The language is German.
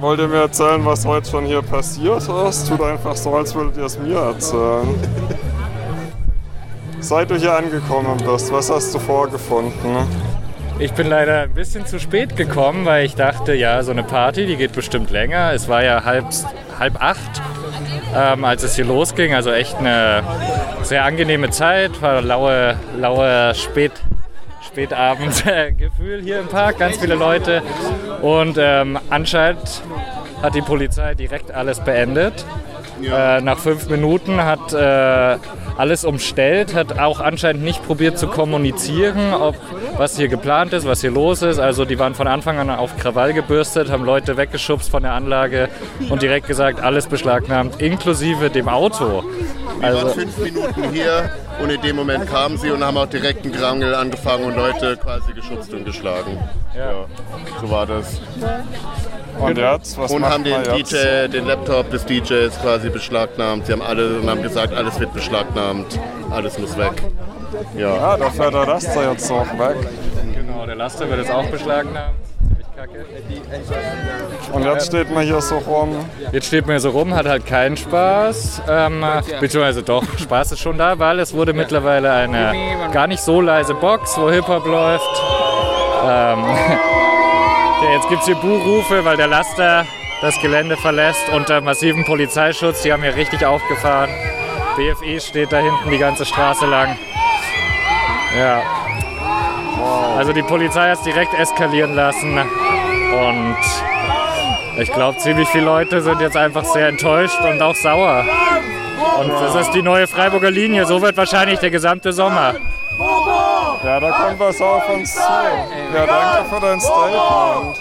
wollt ihr mir erzählen, was heute schon hier passiert ist? Tut einfach so, als würdet ihr es mir erzählen. Seit du hier angekommen bist, was hast du vorgefunden? Ich bin leider ein bisschen zu spät gekommen, weil ich dachte, ja, so eine Party, die geht bestimmt länger. Es war ja halb, halb acht, ähm, als es hier losging. Also echt eine sehr angenehme Zeit, war laue, laue Spät, Spätabendgefühl hier im Park, ganz viele Leute. Und ähm, anscheinend hat die Polizei direkt alles beendet. Äh, nach fünf Minuten hat äh, alles umstellt, hat auch anscheinend nicht probiert zu kommunizieren, ob, was hier geplant ist, was hier los ist. Also die waren von Anfang an auf Krawall gebürstet, haben Leute weggeschubst von der Anlage und direkt gesagt, alles beschlagnahmt, inklusive dem Auto. Wir waren fünf Minuten hier und in dem Moment kamen sie und haben auch direkt einen Gerangel angefangen und Leute quasi geschubst und geschlagen. Ja, so war das. Und jetzt, was und haben den jetzt? DJ, den Laptop des DJs quasi beschlagnahmt. Sie haben alle und haben gesagt, alles wird beschlagnahmt, alles muss weg. Ja. Ja, da fährt der Laster jetzt noch weg. Genau, der Laster wird jetzt auch beschlagnahmt. Ziemlich kacke. Und jetzt steht man hier so rum. Jetzt steht man hier so rum, hat halt keinen Spaß. Ähm, beziehungsweise doch, Spaß ist schon da, weil es wurde mittlerweile eine gar nicht so leise Box, wo Hip-Hop läuft. Ähm, jetzt gibt es hier Buhrufe, weil der Laster das Gelände verlässt unter massivem Polizeischutz. Die haben hier richtig aufgefahren. BFE steht da hinten die ganze Straße lang. Ja. Also die Polizei hat es direkt eskalieren lassen und ich glaube, ziemlich viele Leute sind jetzt einfach sehr enttäuscht und auch sauer. Und das ist die neue Freiburger Linie. So wird wahrscheinlich der gesamte Sommer. Ja, da kommt was auf uns zu. Ja, danke für dein Statement.